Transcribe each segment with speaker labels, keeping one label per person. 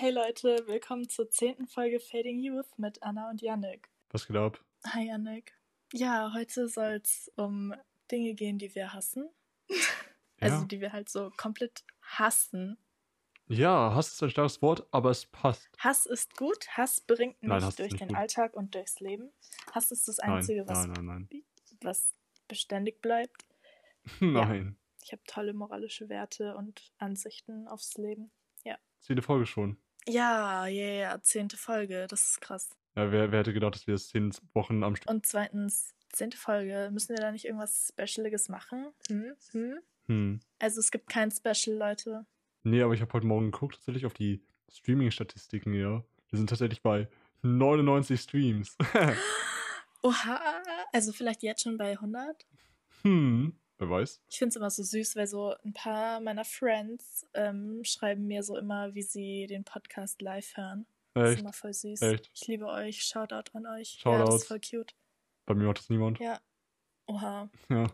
Speaker 1: Hey Leute, willkommen zur zehnten Folge Fading Youth mit Anna und Yannick.
Speaker 2: Was geht ab?
Speaker 1: Hi Yannick. Ja, heute soll es um Dinge gehen, die wir hassen. also
Speaker 2: Ja.
Speaker 1: die wir halt so komplett hassen.
Speaker 2: Ja, Hass ist ein starkes Wort, aber es passt.
Speaker 1: Hass ist gut, Hass bringt mich
Speaker 2: Nein,
Speaker 1: durch den
Speaker 2: gut.
Speaker 1: Alltag und durchs Leben. Hass ist das Einzige, was,
Speaker 2: nein, nein, nein.
Speaker 1: was beständig bleibt.
Speaker 2: Nein.
Speaker 1: Ich habe tolle moralische Werte und Ansichten aufs Leben.
Speaker 2: Zehnte Folge schon.
Speaker 1: Ja, ja, ja, zehnte Folge, das ist krass.
Speaker 2: Ja, wer, wer hätte gedacht, dass wir das zehn Wochen am Stück.
Speaker 1: Und zweitens, zehnte Folge, müssen wir da nicht irgendwas Specialiges machen? Hm? Hm?
Speaker 2: Hm.
Speaker 1: Also es gibt kein Special, Leute.
Speaker 2: Nee, aber ich habe heute Morgen geguckt, tatsächlich auf die Streaming-Statistiken, ja. Wir sind tatsächlich bei 99 Streams.
Speaker 1: Oha, also vielleicht jetzt schon bei 100?
Speaker 2: hm. Wer weiß.
Speaker 1: Ich finde es immer so süß, weil so ein paar meiner Friends ähm, schreiben mir so immer, wie sie den Podcast live hören. Das ist
Speaker 2: Echt?
Speaker 1: immer voll süß.
Speaker 2: Echt?
Speaker 1: Ich liebe euch. Shoutout an euch. Ja, das ist voll cute.
Speaker 2: Bei mir macht das niemand.
Speaker 1: Ja. Oha.
Speaker 2: Ja.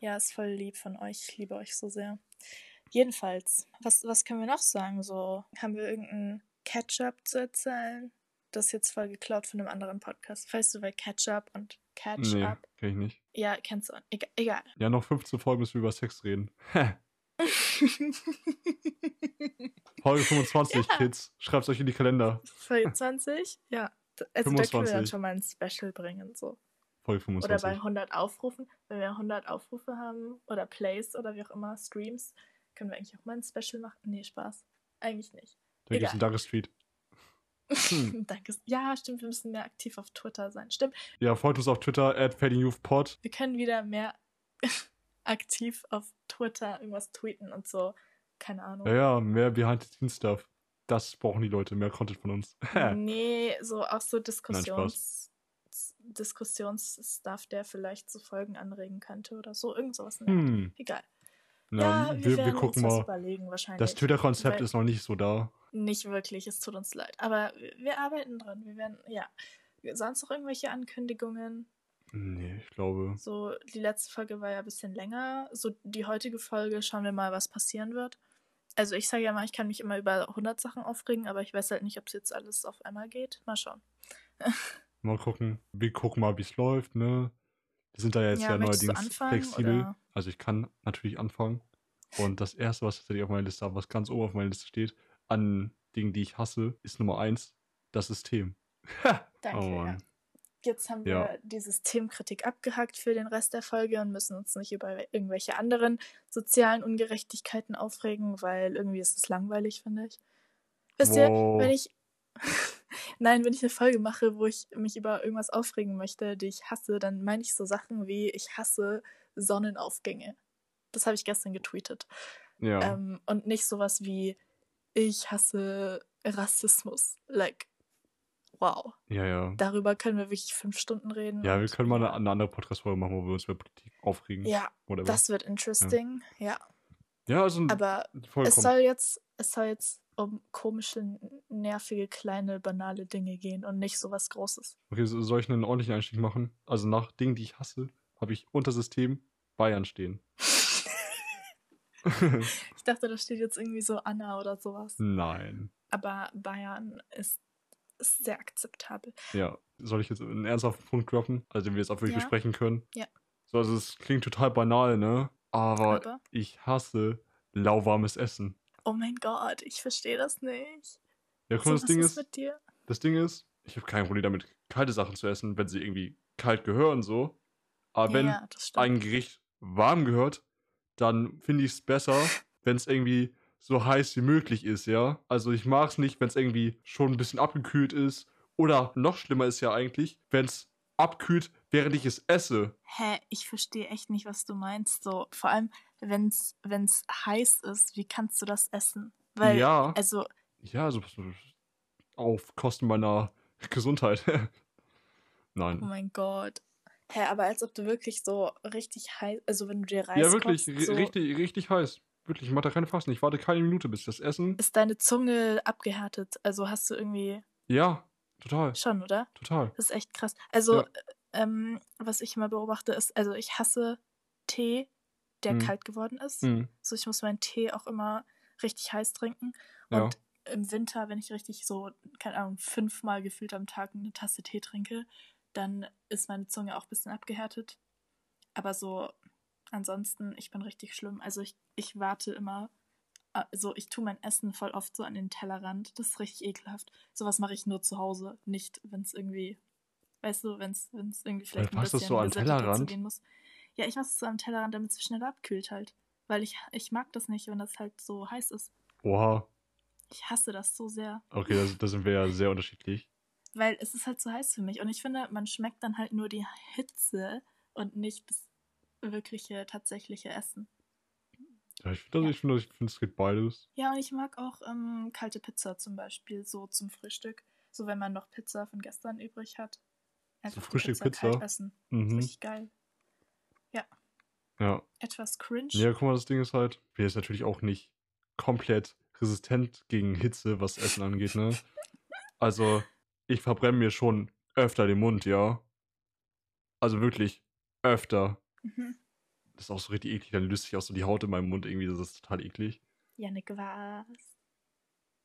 Speaker 1: Ja, ist voll lieb von euch. Ich liebe euch so sehr. Jedenfalls, was, was können wir noch sagen? So, haben wir irgendeinen Catch-up zu erzählen? Das ist jetzt voll geklaut von einem anderen Podcast. Weißt du, bei Catch-up und
Speaker 2: Nee,
Speaker 1: Catch-up?
Speaker 2: kenn ich nicht.
Speaker 1: Ja, kennst du. Egal. egal.
Speaker 2: Ja, noch 15 Folgen, bis wir über Sex reden. Folge 25,
Speaker 1: Ja.
Speaker 2: Kids. Schreibt's euch in die Kalender.
Speaker 1: 22? Ja. D- Also da können wir dann
Speaker 2: 25.
Speaker 1: schon mal ein Special bringen. So.
Speaker 2: Folge
Speaker 1: Oder
Speaker 2: 25.
Speaker 1: bei 100 Aufrufen. Wenn wir 100 Aufrufe haben oder Plays oder wie auch immer, Streams, können wir eigentlich auch mal ein Special machen. Nee, Spaß. Eigentlich nicht.
Speaker 2: Da gibt's
Speaker 1: egal.
Speaker 2: einen Danke Street. Hm.
Speaker 1: Danke. Ja, stimmt, wir müssen mehr aktiv auf Twitter sein. Stimmt,
Speaker 2: Ja, folgt uns auf Twitter, at FadingYouthPod.
Speaker 1: wir können wieder mehr aktiv auf Twitter irgendwas tweeten und so. Keine Ahnung.
Speaker 2: Ja, ja, mehr Behind the Scenes Stuff. Das brauchen die Leute, mehr Content von uns.
Speaker 1: Nee, so auch so Diskussions Diskussionsstuff, der vielleicht zu Folgen anregen könnte oder so. Irgend sowas.
Speaker 2: hm.
Speaker 1: Egal.
Speaker 2: Ja,
Speaker 1: Ja, wir,
Speaker 2: wir, wir gucken mal.
Speaker 1: überlegen wahrscheinlich.
Speaker 2: Das Twitter-Konzept ist noch nicht so da.
Speaker 1: Nicht wirklich, es tut uns leid. Aber wir- arbeiten dran. Wir werden, ja. Sonst noch irgendwelche Ankündigungen?
Speaker 2: Nee, ich glaube.
Speaker 1: So, die letzte Folge war ja ein bisschen länger. So, die heutige Folge schauen wir mal, was passieren wird. Also, ich sage ja mal, ich kann mich immer über 100 Sachen aufregen, aber ich weiß halt nicht, ob es jetzt alles auf einmal geht. Mal schauen.
Speaker 2: Mal gucken. Wir gucken mal, wie es läuft, ne? Wir sind da jetzt
Speaker 1: Ja,
Speaker 2: ja, neuerdings flexibel.
Speaker 1: oder?
Speaker 2: Also ich kann natürlich anfangen. Und das erste, was tatsächlich auf meiner Liste habe, was ganz oben auf meiner Liste steht, an Dingen, die ich hasse, ist Nummer eins, das System.
Speaker 1: Danke.
Speaker 2: oh
Speaker 1: ja. Jetzt haben wir
Speaker 2: Ja.
Speaker 1: die Systemkritik abgehakt für den Rest der Folge und müssen uns nicht über irgendwelche anderen sozialen Ungerechtigkeiten aufregen, weil irgendwie ist es langweilig, finde ich. Wisst ihr,
Speaker 2: Wow.
Speaker 1: wenn ich. Nein, wenn ich eine Folge mache, wo ich mich über irgendwas aufregen möchte, die ich hasse, dann meine ich so Sachen wie, ich hasse Sonnenaufgänge. Das habe ich gestern getweetet.
Speaker 2: Ja.
Speaker 1: Ähm, und nicht sowas wie, ich hasse Rassismus. Like, wow.
Speaker 2: ja, ja.
Speaker 1: Darüber können wir wirklich fünf Stunden reden.
Speaker 2: Ja, wir können mal eine, eine andere Podcast-Folge machen, wo wir uns über Politik aufregen.
Speaker 1: Ja,
Speaker 2: Oder
Speaker 1: das wird interesting. Ja,
Speaker 2: ja, also
Speaker 1: aber es soll jetzt, es soll jetzt um komische, nervige, kleine, banale Dinge gehen und nicht sowas Großes.
Speaker 2: Okay, so- soll ich einen ordentlichen Einstieg machen? Also nach Dingen, die ich hasse, habe ich unter System Bayern stehen.
Speaker 1: Ich dachte, da steht jetzt irgendwie so Anna oder sowas.
Speaker 2: Nein.
Speaker 1: Aber Bayern ist, sehr akzeptabel.
Speaker 2: Ja, soll ich jetzt einen ernsthaften Punkt droppen, also den wir jetzt auch wirklich
Speaker 1: Ja.
Speaker 2: besprechen können?
Speaker 1: Ja.
Speaker 2: So, also es klingt total banal, ne? Aber,
Speaker 1: Aber,
Speaker 2: ich hasse lauwarmes Essen.
Speaker 1: oh mein Gott, ich verstehe das nicht.
Speaker 2: Ja, guck
Speaker 1: So,
Speaker 2: mal,
Speaker 1: was
Speaker 2: das Ding
Speaker 1: ist mit dir?
Speaker 2: das Ding ist, ich habe kein Problem damit, kalte Sachen zu essen, wenn sie irgendwie kalt gehören, so. Aber wenn
Speaker 1: ja, das stimmt.
Speaker 2: ein Gericht warm gehört, dann finde ich es besser, wenn es irgendwie so heiß wie möglich ist, ja. Also ich mag es nicht, wenn es irgendwie schon ein bisschen abgekühlt ist. Oder noch schlimmer ist ja eigentlich, wenn es abkühlt, während ich es esse.
Speaker 1: Hä, ich verstehe echt nicht, was du meinst. So, vor allem, wenn's, wenn's heiß ist, wie kannst du das essen? Weil,
Speaker 2: ja,
Speaker 1: also,
Speaker 2: ja, also auf Kosten meiner Gesundheit.
Speaker 1: oh
Speaker 2: Nein.
Speaker 1: mein Gott. Hä, aber als ob du wirklich so richtig heiß, also wenn du dir Reis
Speaker 2: Ja, wirklich,
Speaker 1: kochst, so,
Speaker 2: richtig, richtig heiß. Wirklich, ich mache da keine Fasten. Ich warte keine Minute, bis das Essen.
Speaker 1: ist deine Zunge abgehärtet. Also hast du irgendwie
Speaker 2: Ja, total,
Speaker 1: schon, oder?
Speaker 2: total.
Speaker 1: Das ist echt krass. Also,
Speaker 2: Ja.
Speaker 1: ähm, was ich immer beobachte, ist, also ich hasse Tee, der
Speaker 2: Hm.
Speaker 1: kalt geworden ist.
Speaker 2: Hm,
Speaker 1: So, ich muss meinen Tee auch immer richtig heiß trinken.
Speaker 2: ja.
Speaker 1: Und im Winter, wenn ich richtig so, keine Ahnung, fünfmal gefühlt am Tag eine Tasse Tee trinke, dann ist meine Zunge auch ein bisschen abgehärtet. Aber so, ansonsten, ich bin richtig schlimm. Also ich, ich warte immer, also ich tue mein Essen voll oft so an den Tellerrand. Das ist richtig ekelhaft. Sowas mache ich nur zu Hause, nicht, wenn es irgendwie, weißt du, wenn es irgendwie vielleicht ein bisschen
Speaker 2: so an Tellerrand?
Speaker 1: gehen muss. Ja, ich mache es so am Tellerrand, damit es schneller abkühlt halt. Weil ich, ich mag das nicht, wenn das halt so heiß ist.
Speaker 2: Oha.
Speaker 1: Ich hasse das so sehr.
Speaker 2: Okay, da sind wir ja sehr unterschiedlich.
Speaker 1: Weil es ist halt so heiß für mich. Und ich finde, man schmeckt dann halt nur die Hitze und nicht das wirkliche, tatsächliche Essen.
Speaker 2: Ja, ich finde, ja. ich finde, ich finde, es geht beides.
Speaker 1: Ja, und ich mag auch ähm, kalte Pizza zum Beispiel, so zum Frühstück. So, wenn man noch Pizza von gestern übrig hat. Einfach so Frühstück Pizza, Pizza. kalt essen. Mhm. Das ist richtig geil. Ja.
Speaker 2: Ja.
Speaker 1: Etwas cringe.
Speaker 2: Ja, guck mal, das Ding ist halt, wir ist natürlich auch nicht komplett resistent gegen Hitze, was Essen angeht, ne? Also, ich verbrenne mir schon öfter den Mund, ja. Also wirklich öfter. Mhm. Das ist auch so richtig eklig, dann löst sich auch so die Haut in meinem Mund irgendwie, das ist total eklig.
Speaker 1: Janik, was?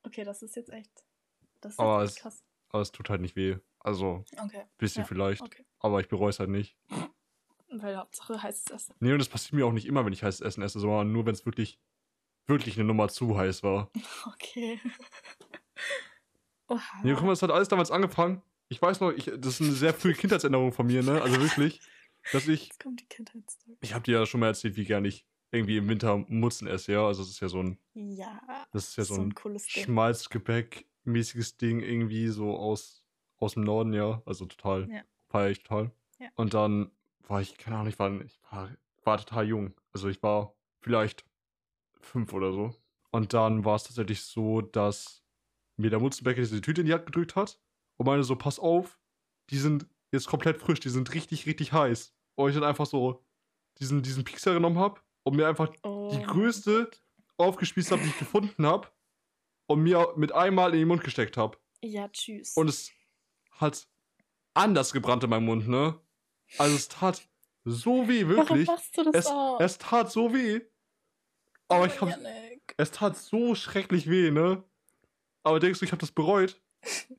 Speaker 1: Okay, das ist jetzt echt. Das ist
Speaker 2: aber
Speaker 1: echt
Speaker 2: es, krass. Aber es tut halt nicht weh. Also,
Speaker 1: okay.
Speaker 2: bisschen
Speaker 1: ja,
Speaker 2: vielleicht.
Speaker 1: Okay.
Speaker 2: Aber ich bereue es halt nicht.
Speaker 1: Weil Hauptsache heißes Essen.
Speaker 2: Nee, und das passiert mir auch nicht immer, wenn ich heißes Essen esse, sondern nur, wenn es wirklich, wirklich eine Nummer zu heiß war.
Speaker 1: Okay. Oha.
Speaker 2: Nee, guck mal, das hat alles damals angefangen. Ich weiß noch, ich, das ist eine sehr frühe Kindheitserinnerung von mir, ne? Also wirklich, dass ich.
Speaker 1: Jetzt kommt die Kindheitsstory.
Speaker 2: Ich habe dir ja schon mal erzählt, wie gern ich irgendwie im Winter Mutzen esse, ja? Also, das ist ja so ein.
Speaker 1: Ja.
Speaker 2: Das ist ja so, so ein,
Speaker 1: ein
Speaker 2: Schmalzgebäck-mäßiges Ding irgendwie so aus, aus dem Norden, ja? Also total.
Speaker 1: Ja.
Speaker 2: Feier ich total.
Speaker 1: Ja.
Speaker 2: Und dann war ich, keine Ahnung, ich war, ich war, war total jung. Also ich war vielleicht fünf oder so. Und dann war es tatsächlich so, dass mir der Mutzenbäcker diese Tüte in die Hand gedrückt hat und meine so, pass auf, die sind jetzt komplett frisch, die sind richtig, richtig heiß. Und ich dann einfach so diesen, diesen Pixar genommen habe und mir einfach oh. die größte aufgespießt habe, die ich gefunden habe und mir mit einmal in den Mund gesteckt habe.
Speaker 1: Ja, tschüss.
Speaker 2: Und es hat anders gebrannt in meinem Mund, ne? Also es tat so weh, wirklich.
Speaker 1: Warum machst du das
Speaker 2: es,
Speaker 1: auch?
Speaker 2: es tat so weh. Aber oh, ich hab. Es tat so schrecklich weh, ne? Aber denkst du, ich habe das bereut?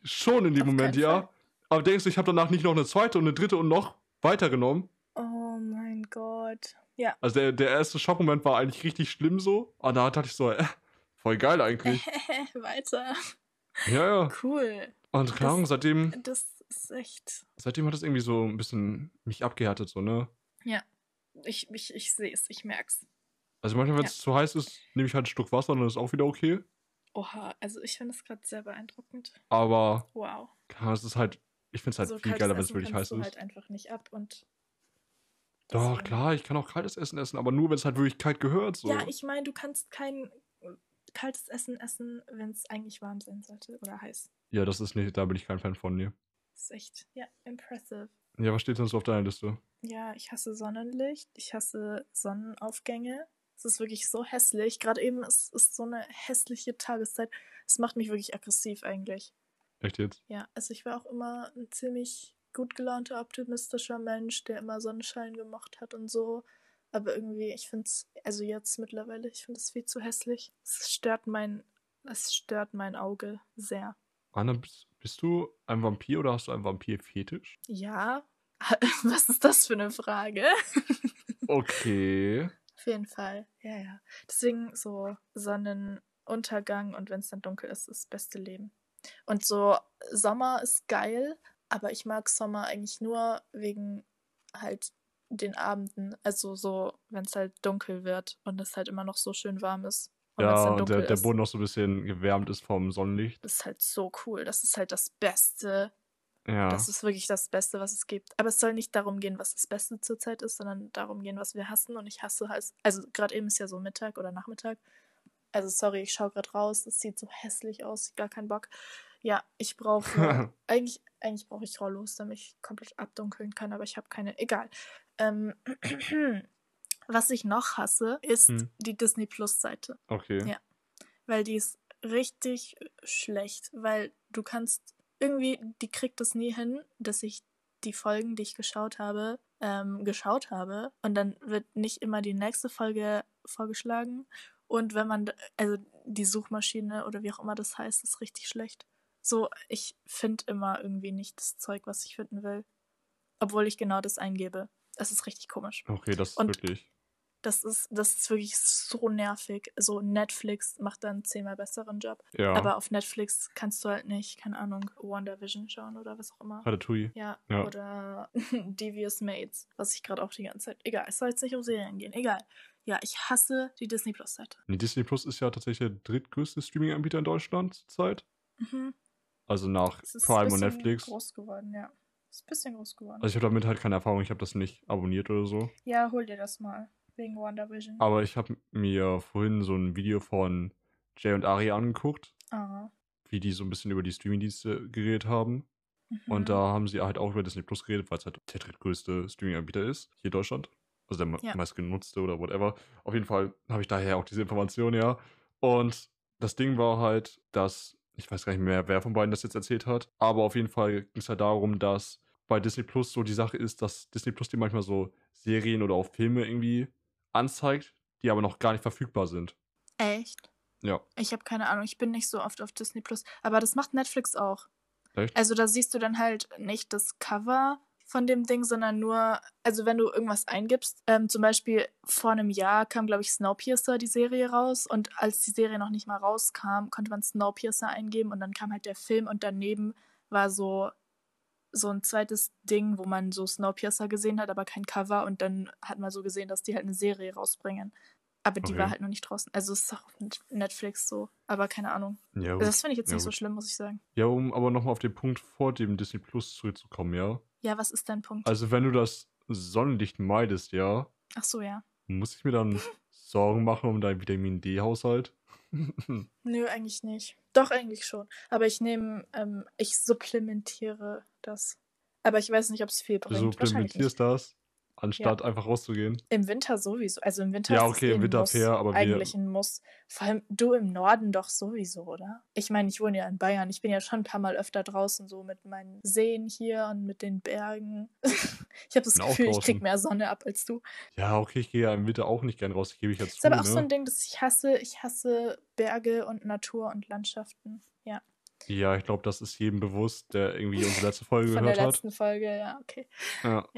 Speaker 2: Schon in dem Moment, ja. Aber denkst du, ich habe danach nicht noch eine zweite und eine dritte und noch weitergenommen?
Speaker 1: Oh mein Gott. Ja.
Speaker 2: Also der, der erste Schockmoment war eigentlich richtig schlimm so. Und da dachte ich so, äh, voll geil eigentlich.
Speaker 1: Weiter.
Speaker 2: Ja, ja.
Speaker 1: Cool.
Speaker 2: Und klar, seitdem.
Speaker 1: Das ist echt.
Speaker 2: Seitdem hat es irgendwie so ein bisschen mich abgehärtet, so, ne?
Speaker 1: Ja. Ich, ich, ich sehe es, ich merk's.
Speaker 2: Also manchmal, wenn es ja. zu heiß ist, nehme ich halt ein Stück Wasser und dann ist auch wieder okay.
Speaker 1: Oha, also ich finde es gerade sehr beeindruckend.
Speaker 2: Aber.
Speaker 1: Wow.
Speaker 2: Klar, es ist halt. Ich finde es halt so viel geiler, wenn es wirklich heiß
Speaker 1: du
Speaker 2: ist.
Speaker 1: halt einfach nicht ab und.
Speaker 2: Doch, klar, ich kann auch kaltes Essen essen, aber nur, wenn es halt wirklich kalt gehört. So.
Speaker 1: Ja, ich meine, du kannst kein kaltes Essen essen, wenn es eigentlich warm sein sollte oder heiß.
Speaker 2: Ja, das ist nicht, da bin ich kein Fan von, dir.
Speaker 1: Das ist echt, ja, impressive.
Speaker 2: Ja, was steht sonst auf deiner Liste?
Speaker 1: Ja, ich hasse Sonnenlicht, ich hasse Sonnenaufgänge. Es ist wirklich so hässlich. Gerade eben ist es so eine hässliche Tageszeit. Es macht mich wirklich aggressiv eigentlich.
Speaker 2: Echt jetzt?
Speaker 1: Ja, also ich war auch immer ein ziemlich gut gelaunter, optimistischer Mensch, der immer Sonnenschein gemacht hat und so. Aber irgendwie, ich finde es, also jetzt mittlerweile, ich finde es viel zu hässlich. Es stört mein, es stört mein Auge sehr.
Speaker 2: Anna, bist, bist du ein Vampir oder hast du einen Vampir-Fetisch?
Speaker 1: Ja. Was ist das für eine Frage?
Speaker 2: okay.
Speaker 1: Auf jeden Fall, ja, ja. Deswegen so Sonnenuntergang und wenn es dann dunkel ist, ist das beste Leben. Und so Sommer ist geil, aber ich mag Sommer eigentlich nur wegen halt den Abenden, also so, wenn es halt dunkel wird und es halt immer noch so schön warm ist.
Speaker 2: Und ja, und der, der Boden noch so ein bisschen gewärmt ist vom Sonnenlicht.
Speaker 1: Das ist halt so cool. Das ist halt das Beste.
Speaker 2: Ja.
Speaker 1: Das ist wirklich das Beste, was es gibt. Aber es soll nicht darum gehen, was das Beste zurzeit ist, sondern darum gehen, was wir hassen. Und ich hasse halt, also gerade eben ist ja so Mittag oder Nachmittag. Also sorry, ich schaue gerade raus. Das sieht so hässlich aus. Gar keinen Bock. Ja, ich brauche eigentlich, eigentlich brauche ich Rollos, damit ich komplett abdunkeln kann, aber ich habe keine. Egal. Ähm, was ich noch hasse, ist hm. die Disney Plus Seite.
Speaker 2: Okay.
Speaker 1: Ja. Weil die ist richtig schlecht, weil du kannst irgendwie, die kriegt es nie hin, dass ich die Folgen, die ich geschaut habe, ähm, geschaut habe und dann wird nicht immer die nächste Folge vorgeschlagen Und wenn man, also die Suchmaschine oder wie auch immer das heißt, ist richtig schlecht. So, ich finde immer irgendwie nicht das Zeug, was ich finden will. Obwohl ich genau das eingebe. Es ist richtig komisch.
Speaker 2: Okay, das ist
Speaker 1: Und
Speaker 2: wirklich.
Speaker 1: Das ist, das ist wirklich so nervig. So, Netflix macht dann zehnmal besseren Job.
Speaker 2: Ja.
Speaker 1: Aber auf Netflix kannst du halt nicht, keine Ahnung, WandaVision schauen oder was auch immer.
Speaker 2: Ratatouille.
Speaker 1: Ja,
Speaker 2: Ja.
Speaker 1: oder Devious Mates, was ich gerade auch die ganze Zeit. Egal, es soll jetzt nicht um Serien gehen. Egal. Ja, ich hasse die Disney Plus Seite.
Speaker 2: Nee, Disney Plus ist ja tatsächlich der drittgrößte Streaming-Anbieter in Deutschland zurzeit.
Speaker 1: Mhm.
Speaker 2: Also nach Prime
Speaker 1: ein
Speaker 2: und
Speaker 1: bisschen
Speaker 2: Netflix.
Speaker 1: groß geworden, ja. Ist ein bisschen groß geworden.
Speaker 2: Also ich habe damit halt keine Erfahrung, ich habe das nicht abonniert oder so.
Speaker 1: ja, hol dir das mal. Wegen WandaVision.
Speaker 2: Aber ich habe mir vorhin so ein Video von Jay und Ari angeguckt,
Speaker 1: Ah.
Speaker 2: wie die so ein bisschen über die Streaming-Dienste geredet haben.
Speaker 1: Mhm.
Speaker 2: Und da haben sie halt auch über Disney Plus geredet, weil es halt der drittgrößte Streaming-Anbieter ist, hier in Deutschland. Also der
Speaker 1: ja.
Speaker 2: meistgenutzte oder whatever. Auf jeden Fall habe ich daher auch diese Information, ja. Und das Ding war halt, dass, ich weiß gar nicht mehr, wer von beiden das jetzt erzählt hat, aber auf jeden Fall ging es halt darum, dass bei Disney Plus so die Sache ist, dass Disney Plus dir manchmal so Serien oder auch Filme irgendwie anzeigt, die aber noch gar nicht verfügbar sind.
Speaker 1: Echt?
Speaker 2: Ja.
Speaker 1: Ich habe keine Ahnung, ich bin nicht so oft auf Disney Plus. Aber das macht Netflix auch.
Speaker 2: Echt?
Speaker 1: Also da siehst du dann halt nicht das Cover von dem Ding, sondern nur, also wenn du irgendwas eingibst, ähm, zum Beispiel vor einem Jahr kam, glaube ich, Snowpiercer, die Serie raus und als die Serie noch nicht mal rauskam, konnte man Snowpiercer eingeben und dann kam halt der Film und daneben war so so ein zweites Ding, wo man so Snowpiercer gesehen hat, aber kein Cover und dann hat man so gesehen, dass die halt eine Serie rausbringen. Aber die
Speaker 2: Okay.
Speaker 1: war halt noch nicht draußen. Also es ist auch auf Net- Netflix so, aber keine Ahnung.
Speaker 2: Ja,
Speaker 1: Also das finde ich jetzt
Speaker 2: Ja,
Speaker 1: nicht so
Speaker 2: gut.
Speaker 1: schlimm, muss ich sagen.
Speaker 2: ja um aber nochmal auf den Punkt vor dem Disney Plus zurückzukommen, ja.
Speaker 1: Ja, was ist dein Punkt?
Speaker 2: Also wenn du das Sonnenlicht meidest, ja,
Speaker 1: Ach so, ja.
Speaker 2: muss ich mir dann Sorgen machen um deinen Vitamin D-Haushalt?
Speaker 1: Nö, eigentlich nicht. Doch, eigentlich schon. Aber ich nehme, ähm, ich supplementiere das. Aber ich weiß nicht, ob es viel
Speaker 2: Du
Speaker 1: bringt. Nicht.
Speaker 2: supplementierst das, anstatt einfach rauszugehen.
Speaker 1: Im Winter sowieso. Also im Winter
Speaker 2: Ja,
Speaker 1: ist es
Speaker 2: okay,
Speaker 1: eh
Speaker 2: im
Speaker 1: ein
Speaker 2: Winter
Speaker 1: Muss.
Speaker 2: fair, aber
Speaker 1: eigentlich ein Muss. Vor allem du im Norden doch sowieso, oder? Ich meine, ich wohne ja in Bayern. Ich bin ja schon ein paar Mal öfter draußen, so mit meinen Seen hier und mit den Bergen. ich habe das
Speaker 2: Bin
Speaker 1: Gefühl, ich krieg mehr Sonne ab als du.
Speaker 2: Ja, okay, ich gehe ja im Winter auch nicht gern raus, gebe ich jetzt
Speaker 1: ist
Speaker 2: zu,
Speaker 1: aber auch
Speaker 2: ne?
Speaker 1: so ein Ding, dass ich hasse. Ich hasse Berge und Natur und Landschaften. Ja.
Speaker 2: Ja, ich glaube, das ist jedem bewusst, der irgendwie unsere letzte Folge
Speaker 1: Von
Speaker 2: gehört
Speaker 1: der
Speaker 2: hat.
Speaker 1: letzten Folge, ja, okay.
Speaker 2: Ja.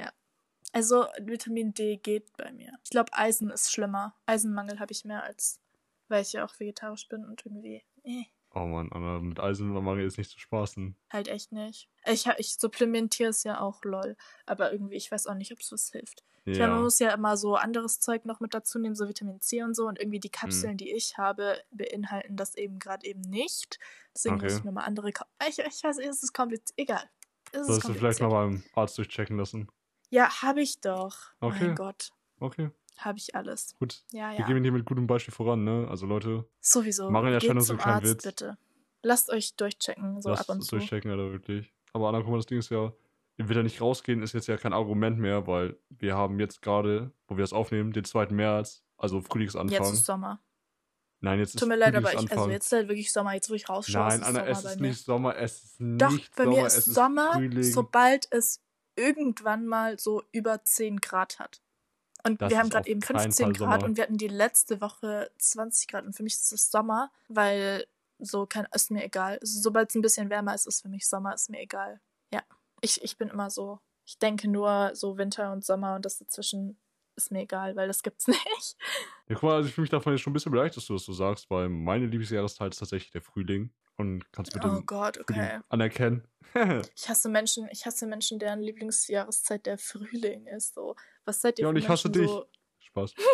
Speaker 1: Also Vitamin D geht bei mir. Ich glaube, Eisen ist schlimmer. Eisenmangel habe ich mehr als, weil ich ja auch vegetarisch bin und irgendwie, eh,
Speaker 2: Oh Mann, Anna, mit Eisenmangel ist nicht zu spaßen.
Speaker 1: halt echt nicht. Ich, ich supplementiere es ja auch, lol. Aber irgendwie, ich weiß auch nicht, ob es was hilft. Ich meine, man
Speaker 2: Ja.
Speaker 1: muss ja immer so anderes Zeug noch mit dazu nehmen, so Vitamin C und so. Und irgendwie die Kapseln,
Speaker 2: Hm.
Speaker 1: die ich habe, beinhalten das eben gerade eben nicht. Deswegen muss
Speaker 2: Okay.
Speaker 1: ich nochmal andere kaufen. Ich, ich weiß, es ist kompliziert. Egal. Es
Speaker 2: Solltest du vielleicht mal beim Arzt durchchecken lassen.
Speaker 1: Ja, habe ich doch.
Speaker 2: Okay.
Speaker 1: Mein Gott.
Speaker 2: Okay,
Speaker 1: Habe ich alles.
Speaker 2: gut.
Speaker 1: Ja,
Speaker 2: Wir
Speaker 1: ja.
Speaker 2: gehen hier mit gutem Beispiel voran, ne? Also Leute,
Speaker 1: Sowieso.
Speaker 2: Machen ja schon so
Speaker 1: zum
Speaker 2: einen kleinen
Speaker 1: Arzt,
Speaker 2: Witz.
Speaker 1: bitte. Lasst euch durchchecken, so
Speaker 2: lasst
Speaker 1: ab und
Speaker 2: es
Speaker 1: zu.
Speaker 2: durchchecken, Alter, wirklich. Aber Anna, guck mal, das Ding ist ja, wieder nicht rausgehen, ist jetzt ja kein Argument mehr, weil wir haben jetzt gerade, wo wir das aufnehmen, den 2. März, also Frühlingsanfang.
Speaker 1: Jetzt ist Sommer.
Speaker 2: Nein, jetzt ist
Speaker 1: Tut mir leid, aber ich, also jetzt ist halt wirklich Sommer. Jetzt, wo ich rausschaue,
Speaker 2: Nein,
Speaker 1: ist
Speaker 2: Anna,
Speaker 1: Sommer
Speaker 2: es
Speaker 1: bei
Speaker 2: ist nicht Sommer, es ist
Speaker 1: Doch,
Speaker 2: nicht
Speaker 1: bei
Speaker 2: Sommer,
Speaker 1: mir
Speaker 2: es
Speaker 1: ist Sommer,
Speaker 2: Frühling.
Speaker 1: sobald es irgendwann mal so über 10 Grad hat. Und
Speaker 2: Das
Speaker 1: wir haben gerade eben
Speaker 2: keinen
Speaker 1: 15
Speaker 2: Fall
Speaker 1: Grad
Speaker 2: Sommer.
Speaker 1: und wir hatten die letzte Woche 20 Grad. Und für mich ist es Sommer, weil so kann, ist mir egal. Sobald es ein bisschen wärmer ist, ist für mich Sommer, ist mir egal. Ja, ich, ich bin immer so. Ich denke nur so Winter und Sommer und das dazwischen ist mir egal, weil das gibt's nicht.
Speaker 2: Ja, guck mal, also ich fühle mich davon jetzt schon ein bisschen beleidigt, dass du das so sagst, weil meine Lieblingsjahreszeit ist tatsächlich der Frühling. Und kannst du bitte
Speaker 1: Oh Gott, okay.
Speaker 2: anerkennen?
Speaker 1: Ich hasse Menschen, ich hasse Menschen, deren Lieblingsjahreszeit der Frühling ist. So, was seid ihr
Speaker 2: Ja, und ich hasse
Speaker 1: Menschen
Speaker 2: dich.
Speaker 1: so?
Speaker 2: Spaß.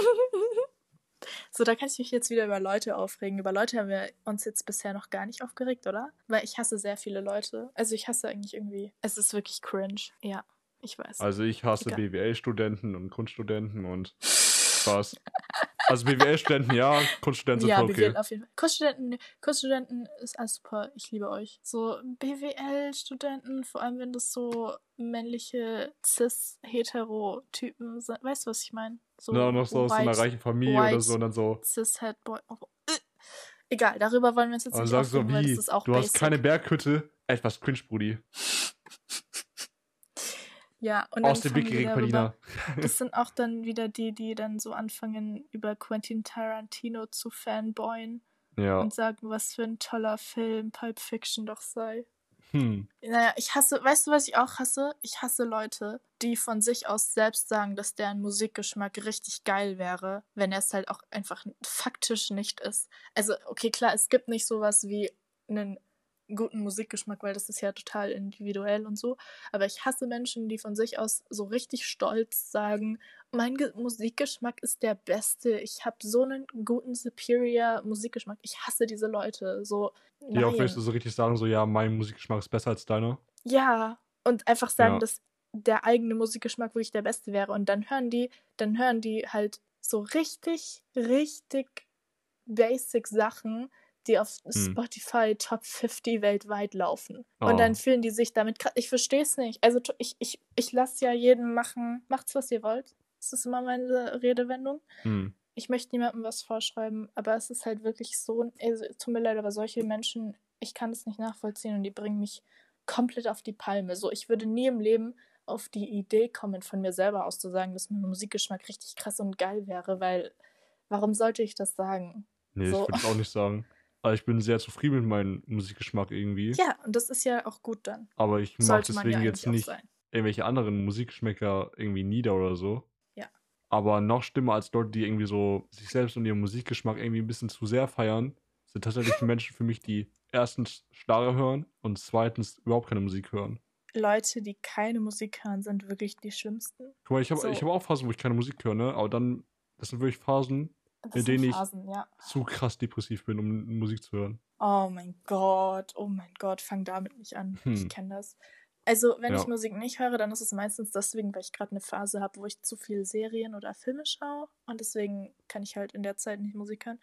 Speaker 1: So, da kann ich mich jetzt wieder über Leute aufregen. Über Leute haben wir uns jetzt bisher noch gar nicht aufgeregt, oder? Weil ich hasse sehr viele Leute. Also ich hasse eigentlich irgendwie. Es ist wirklich cringe. Ja, ich weiß.
Speaker 2: Also ich hasse. BWL-Studenten und Kunststudenten und Spaß. Also BWL-Studenten ja, Kunststudenten sind
Speaker 1: ja,
Speaker 2: voll
Speaker 1: BWL
Speaker 2: okay.
Speaker 1: auf jeden Fall. Kunststudenten, Kunststudenten ist alles super. Ich liebe euch. So BWL-Studenten, vor allem wenn das so männliche Cis-Hetero-Typen sind. Weißt du, was ich meine? So
Speaker 2: Ne, noch so aus so einer reichen Familie oder so und dann so.
Speaker 1: Cis-Het Boy. Oh, äh. Egal, darüber wollen wir uns jetzt
Speaker 2: Und
Speaker 1: nicht
Speaker 2: sagst so, wie, du
Speaker 1: basic.
Speaker 2: hast keine Berghütte, etwas cringe, Brudi.
Speaker 1: Ja, und
Speaker 2: Aus dem gegen
Speaker 1: darüber,
Speaker 2: Paulina.
Speaker 1: das sind auch dann wieder die, die dann so anfangen, über Quentin Tarantino zu fanboyen
Speaker 2: Ja.
Speaker 1: und sagen, was für ein toller Film Pulp Fiction doch sei.
Speaker 2: Hm.
Speaker 1: Naja, ich hasse, weißt du, was ich auch hasse? Ich hasse Leute, die von sich aus selbst sagen, dass deren Musikgeschmack richtig geil wäre, wenn er es halt auch einfach faktisch nicht ist. Also, okay, klar, es gibt nicht sowas wie einen guten Musikgeschmack, weil das ist ja total individuell und so. Aber ich hasse Menschen, die von sich aus so richtig stolz sagen, mein Ge Musikgeschmack ist der beste. Ich habe so einen guten Superior Musikgeschmack. Ich hasse diese Leute. So,
Speaker 2: Die auch
Speaker 1: nein.
Speaker 2: vielleicht so richtig sagen, so, ja, mein Musikgeschmack ist besser als deiner.
Speaker 1: Ja, und einfach sagen,
Speaker 2: Ja.
Speaker 1: dass der eigene Musikgeschmack wirklich der beste wäre. Und dann hören die, dann hören die halt so richtig, richtig basic Sachen, die auf
Speaker 2: Hm.
Speaker 1: Spotify Top 50 weltweit laufen.
Speaker 2: Oh.
Speaker 1: Und dann fühlen die sich damit krass. Ich verstehe es nicht. Also ich, ich, ich lasse ja jedem machen, macht's, was ihr wollt. Das ist immer meine Redewendung.
Speaker 2: Hm.
Speaker 1: Ich möchte niemandem was vorschreiben, aber es ist halt wirklich so, also, es tut mir leid, aber solche Menschen, ich kann das nicht nachvollziehen und die bringen mich komplett auf die Palme. So, ich würde nie im Leben auf die Idee kommen, von mir selber aus zu sagen, dass mein Musikgeschmack richtig krass und geil wäre, weil warum sollte ich das sagen?
Speaker 2: Nee,
Speaker 1: So.
Speaker 2: ich würde es auch nicht sagen. Aber ich bin sehr zufrieden mit meinem Musikgeschmack irgendwie.
Speaker 1: Ja, und das ist ja auch gut dann.
Speaker 2: Aber ich mache
Speaker 1: man ja
Speaker 2: deswegen jetzt nicht irgendwelche anderen Musikgeschmäcker irgendwie nieder oder so.
Speaker 1: Ja.
Speaker 2: Aber noch schlimmer als Leute, die irgendwie so sich selbst und ihren Musikgeschmack irgendwie ein bisschen zu sehr feiern, sind tatsächlich Menschen für mich, die erstens Schlager hören und zweitens überhaupt keine Musik hören.
Speaker 1: Leute, die keine Musik hören, sind wirklich die schlimmsten.
Speaker 2: Guck mal, ich habe
Speaker 1: So.
Speaker 2: ich hab auch Phasen, wo ich keine Musik höre, ne? Aber dann, das sind wirklich Phasen, In denen ich-
Speaker 1: Phasen, ja.
Speaker 2: zu krass depressiv bin, um Musik zu hören.
Speaker 1: Oh mein Gott, oh mein Gott, fang damit nicht an. Ich
Speaker 2: Hm.
Speaker 1: kenne das. Also, wenn
Speaker 2: Ja.
Speaker 1: ich Musik nicht höre, dann ist es meistens deswegen, weil ich gerade eine Phase habe, wo ich zu viel Serien oder Filme schaue. Und deswegen kann ich halt in der Zeit nicht Musik hören.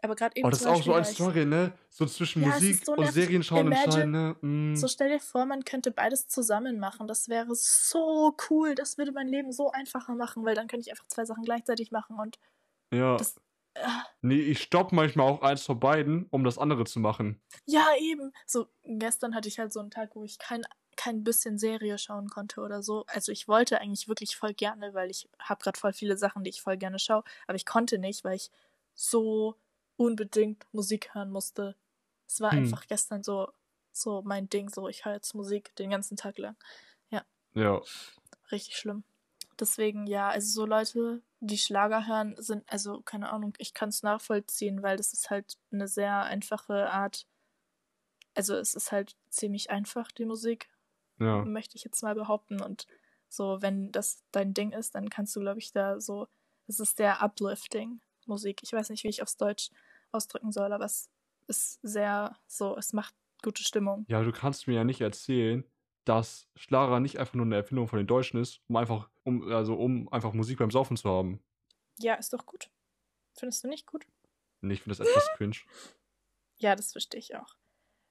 Speaker 1: Aber gerade eben
Speaker 2: Oh, das ist
Speaker 1: zum
Speaker 2: auch
Speaker 1: Beispiel
Speaker 2: so ein
Speaker 1: war ich-
Speaker 2: Struggle, ne? So zwischen
Speaker 1: Ja,
Speaker 2: Musik
Speaker 1: so
Speaker 2: und. Serien schauen
Speaker 1: Imagine-
Speaker 2: entscheiden, ne? Mm.
Speaker 1: So stell dir vor, man könnte beides zusammen machen. Das wäre so cool. Das würde mein Leben so einfacher machen, weil dann könnte ich einfach zwei Sachen gleichzeitig machen und
Speaker 2: ja.
Speaker 1: das-
Speaker 2: Nee, ich stopp manchmal auch eins von beiden, um das andere zu machen.
Speaker 1: Ja, eben. So, gestern hatte ich halt so einen Tag, wo ich kein, kein bisschen Serie schauen konnte oder so. Also ich wollte eigentlich wirklich voll gerne, weil ich habe gerade voll viele Sachen, die ich voll gerne schaue. Aber ich konnte nicht, weil ich so unbedingt Musik hören musste. Es war
Speaker 2: Hm.
Speaker 1: einfach gestern so, so mein Ding, so ich höre jetzt Musik den ganzen Tag lang.
Speaker 2: Ja.
Speaker 1: Richtig schlimm. Deswegen, ja, also so Leute, die Schlager hören, sind, also keine Ahnung, ich kann es nachvollziehen, weil das ist halt eine sehr einfache Art. Also es ist halt ziemlich einfach, die Musik,
Speaker 2: Ja.
Speaker 1: möchte ich jetzt mal behaupten. Und so, wenn das dein Ding ist, dann kannst du, glaube ich, da so, es ist sehr uplifting Musik. Ich weiß nicht, wie ich aufs Deutsch ausdrücken soll, aber es ist sehr so, es macht gute Stimmung.
Speaker 2: Ja, du kannst mir ja nicht erzählen, dass Schlager nicht einfach nur eine Erfindung von den Deutschen ist, um einfach, um, also um einfach Musik beim Saufen zu haben.
Speaker 1: Ja, ist doch gut. Findest du nicht gut?
Speaker 2: Nee, ich finde das etwas cringe.
Speaker 1: Ja, das verstehe ich auch.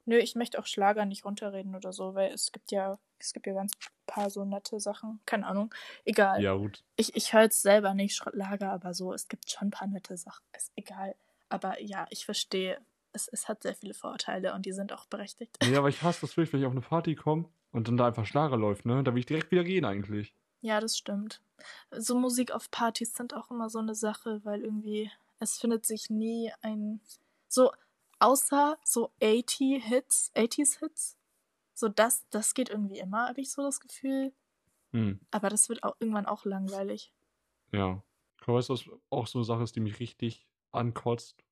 Speaker 1: Nö, ich möchte auch Schlager nicht runterreden oder so, weil es gibt ja, es gibt ja ganz paar so nette Sachen. Keine Ahnung. Egal.
Speaker 2: Ja, gut.
Speaker 1: Ich, ich höre jetzt selber nicht Schlager, aber so, es gibt schon ein paar nette Sachen. Ist egal. Aber ja, ich verstehe. Es, es hat sehr viele Vorurteile und die sind auch berechtigt.
Speaker 2: Nee, aber ich hasse das wirklich, wenn ich auf eine Party komme und dann da einfach Schlager läuft, ne? Da will ich direkt wieder gehen eigentlich.
Speaker 1: Ja, das stimmt. So Musik auf Partys sind auch immer so eine Sache, weil irgendwie es findet sich nie ein so außer so 80 Hits, 80s Hits. So das das geht irgendwie immer, habe ich so das Gefühl,
Speaker 2: Hm,
Speaker 1: aber das wird auch irgendwann auch langweilig.
Speaker 2: ja. Weißt du, was auch so eine Sache ist, die mich richtig ankotzt?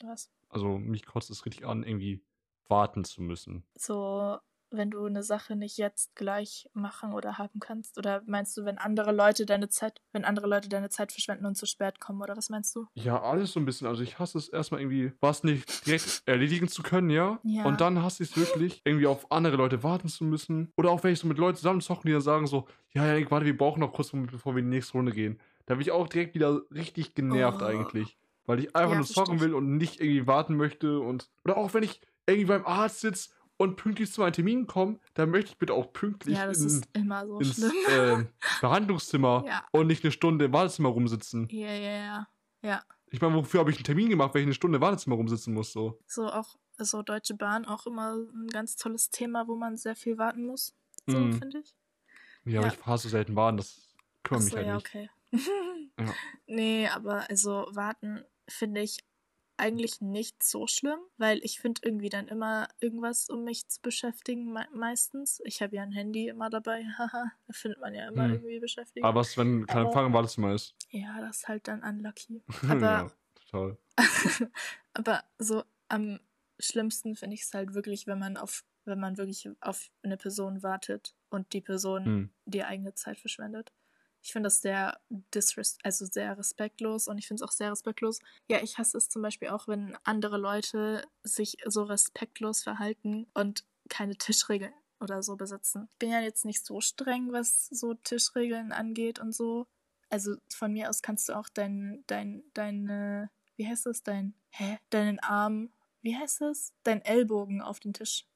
Speaker 1: Was?
Speaker 2: Also, mich kotzt es richtig an, irgendwie warten zu müssen.
Speaker 1: So wenn du eine Sache nicht jetzt gleich machen oder haben kannst oder meinst du, wenn andere Leute deine Zeit, wenn andere Leute deine Zeit verschwenden und zu spät kommen oder was meinst du?
Speaker 2: Ja, alles so ein bisschen. Also ich hasse es erstmal irgendwie, was nicht direkt erledigen zu können, ja?
Speaker 1: Ja.
Speaker 2: Und dann hasse ich es wirklich, irgendwie auf andere Leute warten zu müssen. Oder auch wenn ich so mit Leuten zusammenzocken, die dann sagen so, ja, ja, warte, wir brauchen noch kurz, bevor wir in die nächste Runde gehen. Da bin ich auch direkt wieder richtig genervt
Speaker 1: Oh.
Speaker 2: eigentlich. Weil ich einfach
Speaker 1: Ja,
Speaker 2: nur zocken will und nicht irgendwie warten möchte. Und. Oder auch wenn ich irgendwie beim Arzt sitze und pünktlich zu meinem Termin komme, dann möchte ich bitte auch pünktlich
Speaker 1: Ja,
Speaker 2: in,
Speaker 1: ist immer so
Speaker 2: ins ähm, Behandlungszimmer
Speaker 1: Ja.
Speaker 2: und nicht eine Stunde im Wartezimmer rumsitzen.
Speaker 1: Ja, ja, ja. Ja.
Speaker 2: Ich meine, wofür habe ich einen Termin gemacht, wenn ich eine Stunde im Wartezimmer rumsitzen muss? So.
Speaker 1: So auch, so Deutsche Bahn auch immer ein ganz tolles Thema, wo man sehr viel warten muss. So,
Speaker 2: Mhm.
Speaker 1: finde ich.
Speaker 2: Ja, aber
Speaker 1: Ja.
Speaker 2: ich fahre so selten Bahn, das kümmert mich
Speaker 1: Achso,
Speaker 2: halt
Speaker 1: ja,
Speaker 2: nicht.
Speaker 1: okay.
Speaker 2: Ja.
Speaker 1: Nee, aber also warten finde ich eigentlich nicht so schlimm, weil ich finde irgendwie dann immer irgendwas, um mich zu beschäftigen, me meistens. Ich habe ja ein Handy immer dabei, haha, da findet man ja immer
Speaker 2: Hm.
Speaker 1: irgendwie Beschäftigung.
Speaker 2: Aber was, wenn kein
Speaker 1: Aber-
Speaker 2: Empfang im Badezimmer ist?
Speaker 1: ja, das ist halt dann unlucky. Aber,
Speaker 2: ja, total.
Speaker 1: aber so am schlimmsten finde ich es halt wirklich, wenn man auf, wenn man wirklich auf eine Person wartet und die Person
Speaker 2: Hm.
Speaker 1: die eigene Zeit verschwendet. Ich finde das sehr disres also sehr respektlos und ich finde es auch sehr respektlos. Ja, ich hasse es zum Beispiel auch, wenn andere Leute sich so respektlos verhalten und keine Tischregeln oder so besitzen. Ich bin ja jetzt nicht so streng, was so Tischregeln angeht und so. Also von mir aus kannst du auch dein, dein, deine, wie heißt das, dein, hä? Deinen Arm, wie heißt das? Dein Ellbogen auf den Tisch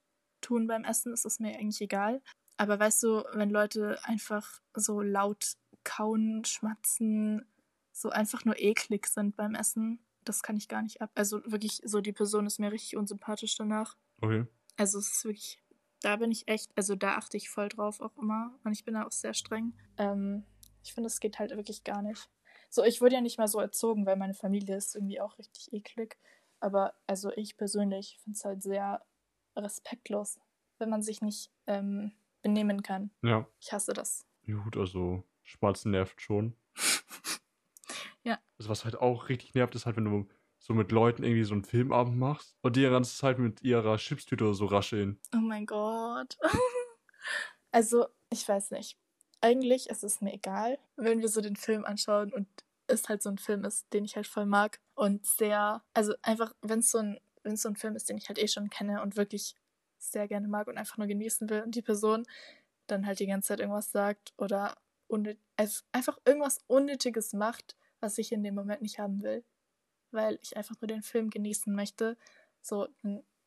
Speaker 1: tun beim Essen, ist es mir eigentlich egal. Aber weißt du, wenn Leute einfach so laut kauen, schmatzen, so einfach nur eklig sind beim Essen, das kann ich gar nicht ab. Also wirklich, so die Person ist mir richtig unsympathisch danach.
Speaker 2: Okay.
Speaker 1: Also es ist wirklich, da bin ich echt, also da achte ich voll drauf auch immer und ich bin da auch sehr streng. Ähm, ich finde, es geht halt wirklich gar nicht. So, ich wurde ja nicht mal so erzogen, weil meine Familie ist irgendwie auch richtig eklig. Aber also ich persönlich finde es halt sehr respektlos, wenn man sich nicht ähm, benehmen kann.
Speaker 2: Ja.
Speaker 1: Ich hasse das.
Speaker 2: Gut, also Schmalzen nervt schon.
Speaker 1: Ja.
Speaker 2: Also was halt auch richtig nervt, ist halt, wenn du so mit Leuten irgendwie so einen Filmabend machst und die die ganze Zeit mit ihrer Chipstüte oder so rascheln.
Speaker 1: Oh mein Gott. also, ich weiß nicht. Eigentlich ist es mir egal, wenn wir so den Film anschauen und es halt so ein Film ist, den ich halt voll mag und sehr, also einfach, wenn es so ein, wenn es so ein Film ist, den ich halt eh schon kenne und wirklich sehr gerne mag und einfach nur genießen will und die Person dann halt die ganze Zeit irgendwas sagt oder also einfach irgendwas Unnötiges macht, was ich in dem Moment nicht haben will, weil ich einfach nur den Film genießen möchte. So,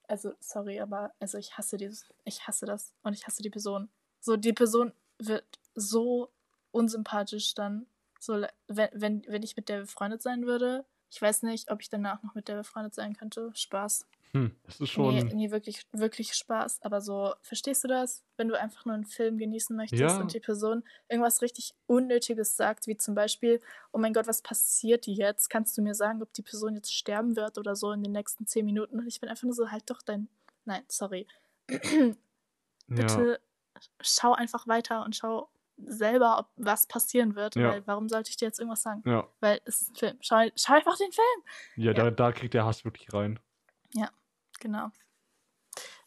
Speaker 1: also sorry, aber also ich hasse dieses, ich hasse das und ich hasse die Person. So, die Person wird so unsympathisch dann, so wenn, wenn, wenn ich mit der befreundet sein würde. Ich weiß nicht, ob ich danach noch mit der befreundet sein könnte. Spaß.
Speaker 2: Hm, das ist schon.
Speaker 1: Nee, nee, wirklich, wirklich Spaß. Aber so, verstehst du das? Wenn du einfach nur einen Film genießen möchtest
Speaker 2: Ja.
Speaker 1: und die Person irgendwas richtig Unnötiges sagt, wie zum Beispiel, oh mein Gott, was passiert jetzt? Kannst du mir sagen, ob die Person jetzt sterben wird oder so in den nächsten zehn Minuten? Und ich bin einfach nur so, halt doch dein. Nein, sorry.
Speaker 2: ja.
Speaker 1: Bitte schau einfach weiter und schau selber, ob was passieren wird.
Speaker 2: Ja.
Speaker 1: Weil warum sollte ich dir jetzt irgendwas sagen?
Speaker 2: Ja,
Speaker 1: Weil es ist ein Film. Schau, schau einfach den Film.
Speaker 2: ja,
Speaker 1: Ja.
Speaker 2: Da, da kriegt der Hass wirklich rein.
Speaker 1: Genau.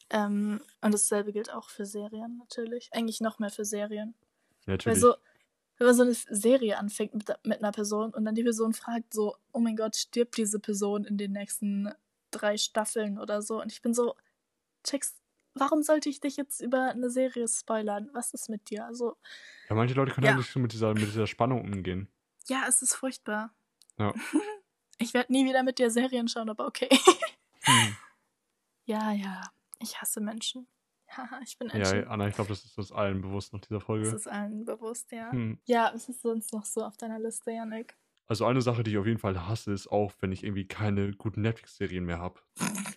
Speaker 1: Ähm, und dasselbe gilt auch für Serien natürlich. Eigentlich noch mehr für Serien.
Speaker 2: Ja,
Speaker 1: Weil
Speaker 2: natürlich.
Speaker 1: so, wenn man so eine Serie anfängt mit, mit einer Person und dann die Person fragt so, oh mein Gott, stirbt diese Person in den nächsten drei Staffeln oder so. Und ich bin so, checkst, warum sollte ich dich jetzt über eine Serie spoilern? Was ist mit dir? Also,
Speaker 2: ja, manche Leute können
Speaker 1: Ja.
Speaker 2: ja. nicht so mit dieser, mit dieser Spannung umgehen.
Speaker 1: ja, es ist furchtbar.
Speaker 2: Ja.
Speaker 1: Ich werde nie wieder mit dir Serien schauen, aber okay.
Speaker 2: Hm.
Speaker 1: ja, ja. Ich hasse Menschen. Ich bin ein
Speaker 2: Ja. Anna, ich glaube, das ist uns allen bewusst nach dieser
Speaker 1: Das
Speaker 2: Folge.
Speaker 1: ist allen bewusst, ja.
Speaker 2: Hm.
Speaker 1: Ja, was ist sonst noch so auf deiner Liste, Janik?
Speaker 2: Also eine Sache, die ich auf jeden Fall hasse, ist auch, wenn ich irgendwie keine guten Netflix-Serien mehr habe.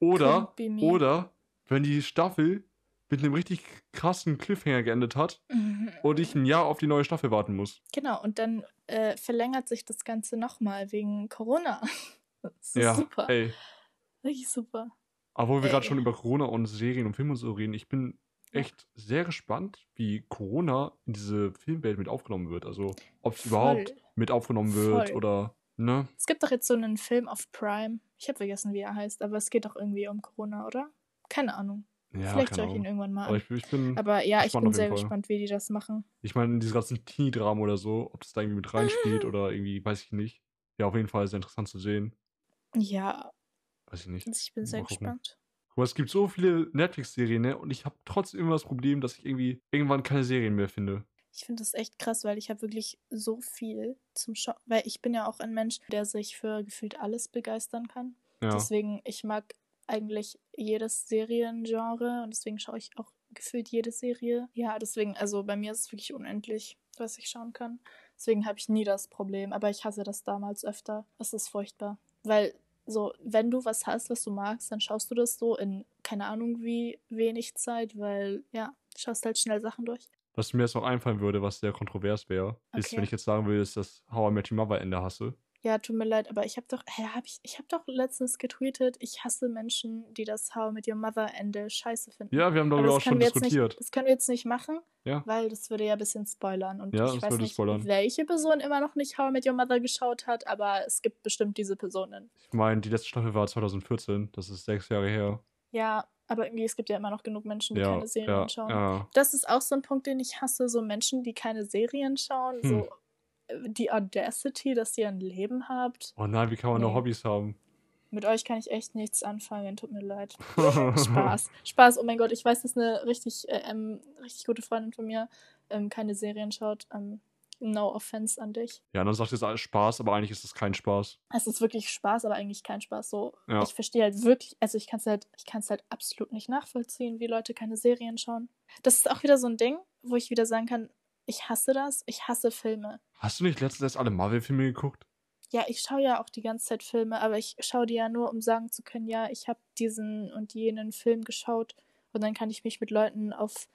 Speaker 2: Oder, oder wenn die Staffel mit einem richtig krassen Cliffhanger geendet hat und ich ein Jahr auf die neue Staffel warten muss.
Speaker 1: Genau, und dann äh, verlängert sich das Ganze nochmal wegen Corona. Das ist
Speaker 2: ja,
Speaker 1: super.
Speaker 2: ey.
Speaker 1: Richtig super.
Speaker 2: Aber wo wir gerade schon über Corona und Serien und Filme und so reden, ich bin echt sehr gespannt, wie Corona in diese Filmwelt mit aufgenommen wird. Also, ob es überhaupt mit aufgenommen wird
Speaker 1: Voll.
Speaker 2: oder, ne?
Speaker 1: Es gibt doch jetzt so einen Film auf Prime. Ich habe vergessen, wie er heißt, aber es geht doch irgendwie um Corona, oder? Keine Ahnung.
Speaker 2: Ja,
Speaker 1: Vielleicht schaue ich ihn irgendwann mal
Speaker 2: Aber
Speaker 1: an.
Speaker 2: ich, ich bin,
Speaker 1: Aber ja, ich bin sehr
Speaker 2: Fall.
Speaker 1: gespannt, wie die das machen.
Speaker 2: ich meine, diese ganzen Teenie-Dramen oder so, ob das da irgendwie mit reinspielt oder irgendwie, weiß ich nicht. Ja, auf jeden Fall sehr interessant zu sehen.
Speaker 1: Ja,
Speaker 2: Weiß ich nicht.
Speaker 1: ich bin sehr gespannt.
Speaker 2: Mal, es gibt so viele Netflix-Serien, ne? Und ich habe trotzdem immer das Problem, dass ich irgendwie irgendwann keine Serien mehr finde.
Speaker 1: Ich finde das echt krass, weil ich habe wirklich so viel zum Schauen. Weil ich bin ja auch ein Mensch, der sich für gefühlt alles begeistern kann.
Speaker 2: Ja.
Speaker 1: Deswegen, ich mag eigentlich jedes Seriengenre und deswegen schaue ich auch gefühlt jede Serie. Ja, deswegen, also bei mir ist es wirklich unendlich, was ich schauen kann. Deswegen habe ich nie das Problem, aber ich hasse das damals öfter. Es ist furchtbar. Weil so, wenn du was hast, was du magst, dann schaust du das so in keine Ahnung wie wenig Zeit, weil ja, du schaust halt schnell Sachen durch.
Speaker 2: Was mir jetzt noch einfallen würde, was sehr kontrovers wäre, ist,
Speaker 1: Okay.
Speaker 2: wenn ich jetzt sagen würde, dass das How I Met Your Mother Ende hasse.
Speaker 1: Ja, tut mir leid, aber ich habe doch, hä, hab ich, ich habe doch letztens getweetet, ich hasse Menschen, die das How mit Your Mother Ende scheiße finden.
Speaker 2: Ja, wir haben darüber auch
Speaker 1: das
Speaker 2: schon diskutiert.
Speaker 1: nicht, das können wir jetzt nicht machen,
Speaker 2: Ja.
Speaker 1: weil das würde ja ein bisschen spoilern und
Speaker 2: Ja,
Speaker 1: ich
Speaker 2: das
Speaker 1: weiß
Speaker 2: würde
Speaker 1: nicht,
Speaker 2: spoilern.
Speaker 1: welche Person immer noch nicht How mit Your Mother geschaut hat, aber es gibt bestimmt diese Personen.
Speaker 2: Ich meine, die letzte Staffel war 2014, das ist sechs Jahre her.
Speaker 1: Ja, aber irgendwie es gibt ja immer noch genug Menschen, die
Speaker 2: Ja,
Speaker 1: keine Serien
Speaker 2: ja,
Speaker 1: schauen.
Speaker 2: ja.
Speaker 1: Das ist auch so ein Punkt, den ich hasse, so Menschen, die keine Serien schauen,
Speaker 2: Hm.
Speaker 1: so die Audacity, dass ihr ein Leben habt.
Speaker 2: Oh nein, wie kann man nur
Speaker 1: Nee.
Speaker 2: Hobbys haben?
Speaker 1: Mit euch kann ich echt nichts anfangen, tut mir leid. Spaß. Spaß, oh mein Gott, ich weiß, dass eine richtig, äh, ähm, richtig gute Freundin von mir ähm, keine Serien schaut. Ähm, no offense an dich.
Speaker 2: Ja, dann sagt jetzt alles Spaß, aber eigentlich ist es kein Spaß.
Speaker 1: Es ist wirklich Spaß, aber eigentlich kein Spaß. So,
Speaker 2: Ja.
Speaker 1: ich verstehe halt wirklich, also ich kann es halt, ich kann es halt absolut nicht nachvollziehen, wie Leute keine Serien schauen. Das ist auch wieder so ein Ding, wo ich wieder sagen kann, ich hasse das, ich hasse Filme.
Speaker 2: Hast du nicht letztens alle Marvel-Filme geguckt?
Speaker 1: Ja, ich schaue ja auch die ganze Zeit Filme, aber ich schaue die ja nur, um sagen zu können, ja, ich habe diesen und jenen Film geschaut und dann kann ich mich mit Leuten auf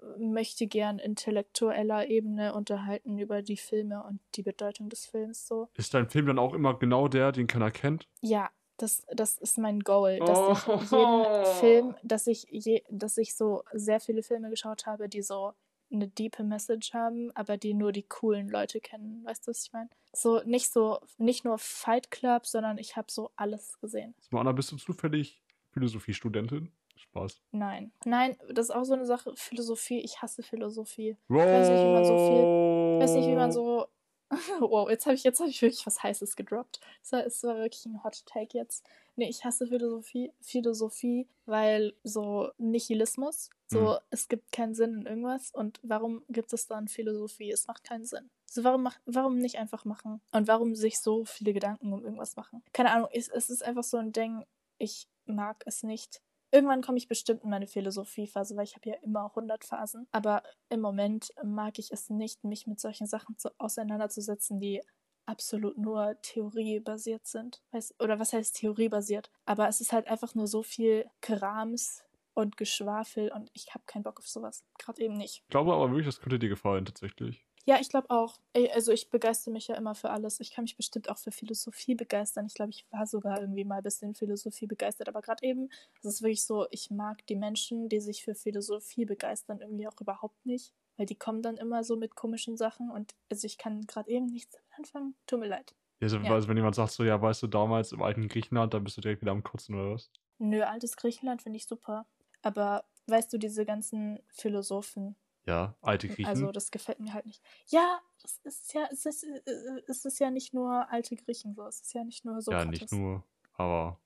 Speaker 1: äh, möchte gern intellektueller Ebene unterhalten über die Filme und die Bedeutung des Films so.
Speaker 2: Ist dein Film dann auch immer genau der, den keiner kennt?
Speaker 1: Ja, das, das ist mein Goal, dass
Speaker 2: Oh.
Speaker 1: ich jeden Film, dass ich je, dass ich so sehr viele Filme geschaut habe, die so eine diepe Message haben, aber die nur die coolen Leute kennen. Weißt du, was ich meine? So nicht so, nicht nur Fight Club, sondern ich habe so alles gesehen.
Speaker 2: Anna, bist du zufällig Philosophiestudentin? Spaß.
Speaker 1: Nein. Nein, das ist auch so eine Sache. Philosophie, ich hasse Philosophie.
Speaker 2: Wow.
Speaker 1: weiß nicht, wie man so viel- Ich weiß nicht, wie man so. Wow, jetzt habe ich, jetzt hab ich wirklich was Heißes gedroppt. Das war, das war wirklich ein Hot Take jetzt. Nee, ich hasse Philosophie, Philosophie, weil so Nihilismus, so
Speaker 2: Mhm.
Speaker 1: es gibt keinen Sinn in irgendwas und warum gibt es dann Philosophie? Es macht keinen Sinn. So warum mach, warum nicht einfach machen? Und warum sich so viele Gedanken um irgendwas machen? Keine Ahnung, es, es ist einfach so ein Ding, ich mag es nicht. Irgendwann komme ich bestimmt in meine Philosophiephase, weil ich habe ja immer 100 Phasen. Aber im Moment mag ich es nicht, mich mit solchen Sachen zu, auseinanderzusetzen, die absolut nur theoriebasiert sind. Oder was heißt theoriebasiert? Aber es ist halt einfach nur so viel Krams und Geschwafel und ich habe keinen Bock auf sowas. Gerade eben nicht.
Speaker 2: Ich glaube aber wirklich, das könnte dir gefallen, tatsächlich.
Speaker 1: Ja, ich glaube auch. Also ich begeister mich ja immer für alles. Ich kann mich bestimmt auch für Philosophie begeistern. Ich glaube, ich war sogar irgendwie mal ein bisschen Philosophie begeistert. Aber gerade eben, es ist wirklich so, ich mag die Menschen, die sich für Philosophie begeistern, irgendwie auch überhaupt nicht. Weil die kommen dann immer so mit komischen Sachen und also ich kann gerade eben nichts damit anfangen. Tut mir leid.
Speaker 2: Ja, so,
Speaker 1: Ja.
Speaker 2: Also wenn jemand sagt so, ja, weißt du, damals im alten Griechenland, da bist du direkt wieder am Kotzen oder was?
Speaker 1: Nö, altes Griechenland finde ich super. Aber weißt du, diese ganzen Philosophen,
Speaker 2: Ja, alte Griechen.
Speaker 1: Also das gefällt mir halt nicht. Ja, das ist ja, es ist, äh, es ist ja nicht nur alte Griechen so, es ist ja nicht nur
Speaker 2: ja,
Speaker 1: Sokrates.
Speaker 2: nicht nur, aber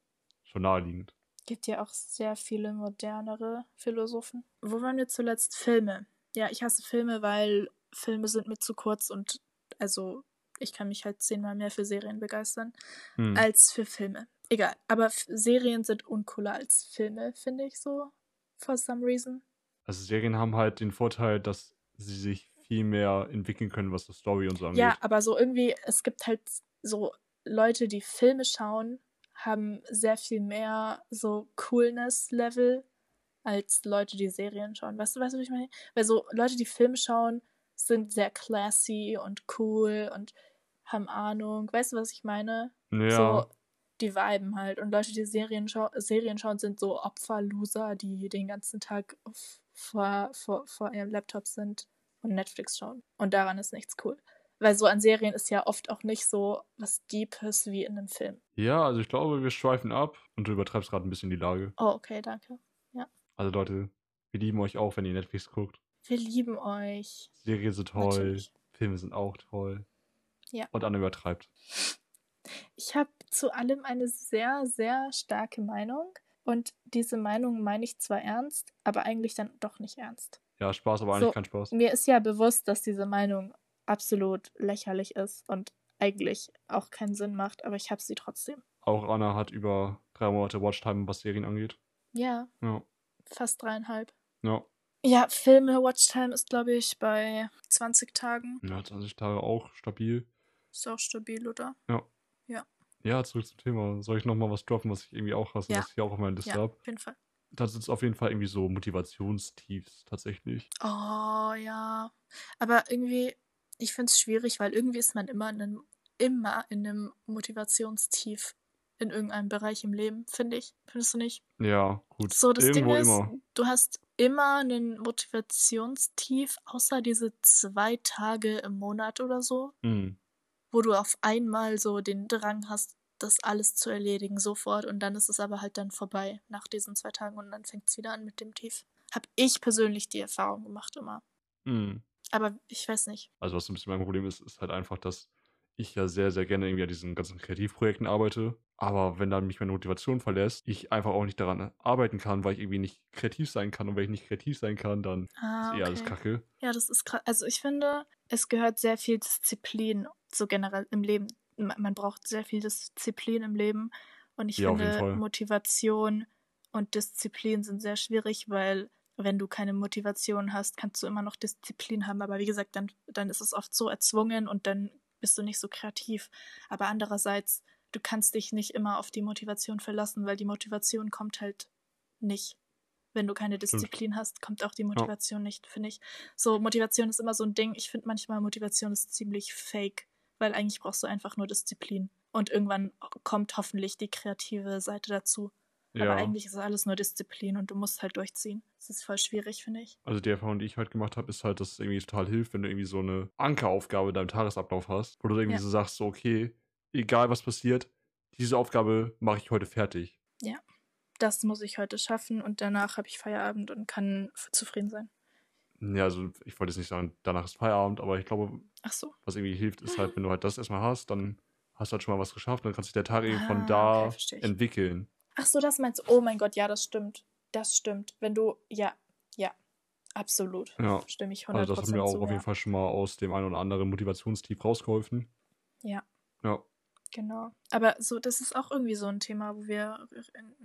Speaker 2: schon naheliegend.
Speaker 1: Gibt ja auch sehr viele modernere Philosophen. Wo waren wir zuletzt? Filme. Ja, ich hasse Filme, weil Filme sind mir zu kurz und also ich kann mich halt zehnmal mehr für Serien begeistern
Speaker 2: Hm.
Speaker 1: als für Filme. Egal, aber Serien sind uncooler als Filme, finde ich so. For some reason.
Speaker 2: Also Serien haben halt den Vorteil, dass sie sich viel mehr entwickeln können, was das Story und so angeht.
Speaker 1: Ja, aber so irgendwie, es gibt halt so Leute, die Filme schauen, haben sehr viel mehr so Coolness-Level als Leute, die Serien schauen. Weißt du, weißt du, was ich meine? Weil so Leute, die Filme schauen, sind sehr classy und cool und haben Ahnung. Weißt du, was ich meine?
Speaker 2: ja.
Speaker 1: So, die viben halt. Und Leute, die Serien, schau Serien schauen, sind so Opfer-Loser, die den ganzen Tag auf, vor, vor, vor ihrem Laptop sind und Netflix schauen. Und daran ist nichts cool. Weil so an Serien ist ja oft auch nicht so was Deepes wie in einem Film.
Speaker 2: ja, also ich glaube, wir schweifen ab und du übertreibst gerade ein bisschen die Lage.
Speaker 1: Oh, okay, danke.
Speaker 2: Also Leute, wir lieben euch auch, wenn ihr Netflix guckt.
Speaker 1: Wir lieben euch.
Speaker 2: Serien sind toll,
Speaker 1: Natürlich.
Speaker 2: Filme sind auch toll.
Speaker 1: Ja.
Speaker 2: Und Anna übertreibt.
Speaker 1: Ich habe zu allem eine sehr, sehr starke Meinung. Und diese Meinung meine ich zwar ernst, aber eigentlich dann doch nicht ernst.
Speaker 2: Ja, Spaß, aber eigentlich
Speaker 1: So.
Speaker 2: kein Spaß.
Speaker 1: Mir ist ja bewusst, dass diese Meinung absolut lächerlich ist und eigentlich auch keinen Sinn macht, aber ich habe sie trotzdem.
Speaker 2: Auch Anna hat über drei Monate Watchtime, was Serien angeht.
Speaker 1: Ja,
Speaker 2: Ja.
Speaker 1: fast dreieinhalb.
Speaker 2: Ja.
Speaker 1: Ja, Filme, Watchtime ist, glaube ich, bei 20 Tagen.
Speaker 2: Ja, 20 Tage auch stabil.
Speaker 1: Ist auch stabil, oder?
Speaker 2: Ja, zurück zum Thema. Soll ich nochmal was droppen, was ich irgendwie auch hasse,
Speaker 1: Ja.
Speaker 2: was ich hier auch auf meiner Liste
Speaker 1: Ja,
Speaker 2: habe?
Speaker 1: auf jeden Fall.
Speaker 2: das ist auf jeden Fall irgendwie so Motivationstiefs tatsächlich.
Speaker 1: Oh ja. Aber irgendwie, ich finde es schwierig, weil irgendwie ist man immer in einem, immer in einem Motivationstief in irgendeinem Bereich im Leben, finde ich. Findest du nicht?
Speaker 2: Ja, gut.
Speaker 1: So, das
Speaker 2: Irgendwo
Speaker 1: Ding ist,
Speaker 2: immer.
Speaker 1: du hast immer einen Motivationstief, außer diese zwei Tage im Monat oder so,
Speaker 2: Hm.
Speaker 1: Wo du auf einmal so den Drang hast, das alles zu erledigen sofort und dann ist es aber halt dann vorbei nach diesen zwei Tagen und dann fängt es wieder an mit dem Tief. Hab ich persönlich die Erfahrung gemacht immer.
Speaker 2: Hm.
Speaker 1: Aber ich weiß nicht.
Speaker 2: Also was so ein bisschen mein Problem ist, ist halt einfach, dass ich ja sehr, sehr gerne irgendwie an diesen ganzen Kreativprojekten arbeite. Aber wenn dann mich meine Motivation verlässt, ich einfach auch nicht daran arbeiten kann, weil ich irgendwie nicht kreativ sein kann. Und wenn ich nicht kreativ sein kann, dann
Speaker 1: Ah,
Speaker 2: ist eh alles
Speaker 1: okay.
Speaker 2: kacke.
Speaker 1: Ja, das ist krass. Also ich finde, es gehört sehr viel Disziplin so generell im Leben. Ma- Man braucht sehr viel Disziplin im Leben. Und ich
Speaker 2: Ja,
Speaker 1: finde. Motivation und Disziplin sind sehr schwierig, weil wenn du keine Motivation hast, kannst du immer noch Disziplin haben. Aber wie gesagt, dann, dann ist es oft so erzwungen und dann bist du nicht so kreativ. Aber andererseits, du kannst dich nicht immer auf die Motivation verlassen, weil die Motivation kommt halt nicht. Wenn du keine Disziplin hast, kommt auch die Motivation nicht, finde ich. So, Motivation ist immer so ein Ding. Ich finde manchmal, Motivation ist ziemlich fake, weil eigentlich brauchst du einfach nur Disziplin. Und irgendwann kommt hoffentlich die kreative Seite dazu.
Speaker 2: Ja.
Speaker 1: Aber eigentlich ist alles nur Disziplin und du musst halt durchziehen. Das ist voll schwierig, finde ich.
Speaker 2: Also die Erfahrung, die ich halt gemacht habe, ist halt, dass es irgendwie total hilft, wenn du irgendwie so eine Ankeraufgabe in deinem Tagesablauf hast, wo du irgendwie
Speaker 1: Ja.
Speaker 2: so sagst, so, okay, egal was passiert, diese Aufgabe mache ich heute fertig.
Speaker 1: Das muss ich heute schaffen und danach habe ich Feierabend und kann zufrieden sein.
Speaker 2: Ja, also ich wollte jetzt nicht sagen, danach ist Feierabend, aber ich glaube,
Speaker 1: so.
Speaker 2: was irgendwie hilft, ist halt, wenn du halt das erstmal hast, dann hast du halt schon mal was geschafft, dann kann sich der Tag irgendwie
Speaker 1: Ah,
Speaker 2: von
Speaker 1: okay,
Speaker 2: da
Speaker 1: ich.
Speaker 2: entwickeln.
Speaker 1: Ach so, das meinst du? Oh mein Gott, ja, das stimmt. Das stimmt. Wenn du, ja, ja, absolut.
Speaker 2: Ja.
Speaker 1: Stimme ich 100%
Speaker 2: Also das hat mir auch
Speaker 1: zu,
Speaker 2: auf
Speaker 1: ja.
Speaker 2: jeden Fall schon mal aus dem einen oder anderen Motivationstief rausgeholfen.
Speaker 1: Ja.
Speaker 2: Ja.
Speaker 1: Genau. Aber so, das ist auch irgendwie so ein Thema, wo wir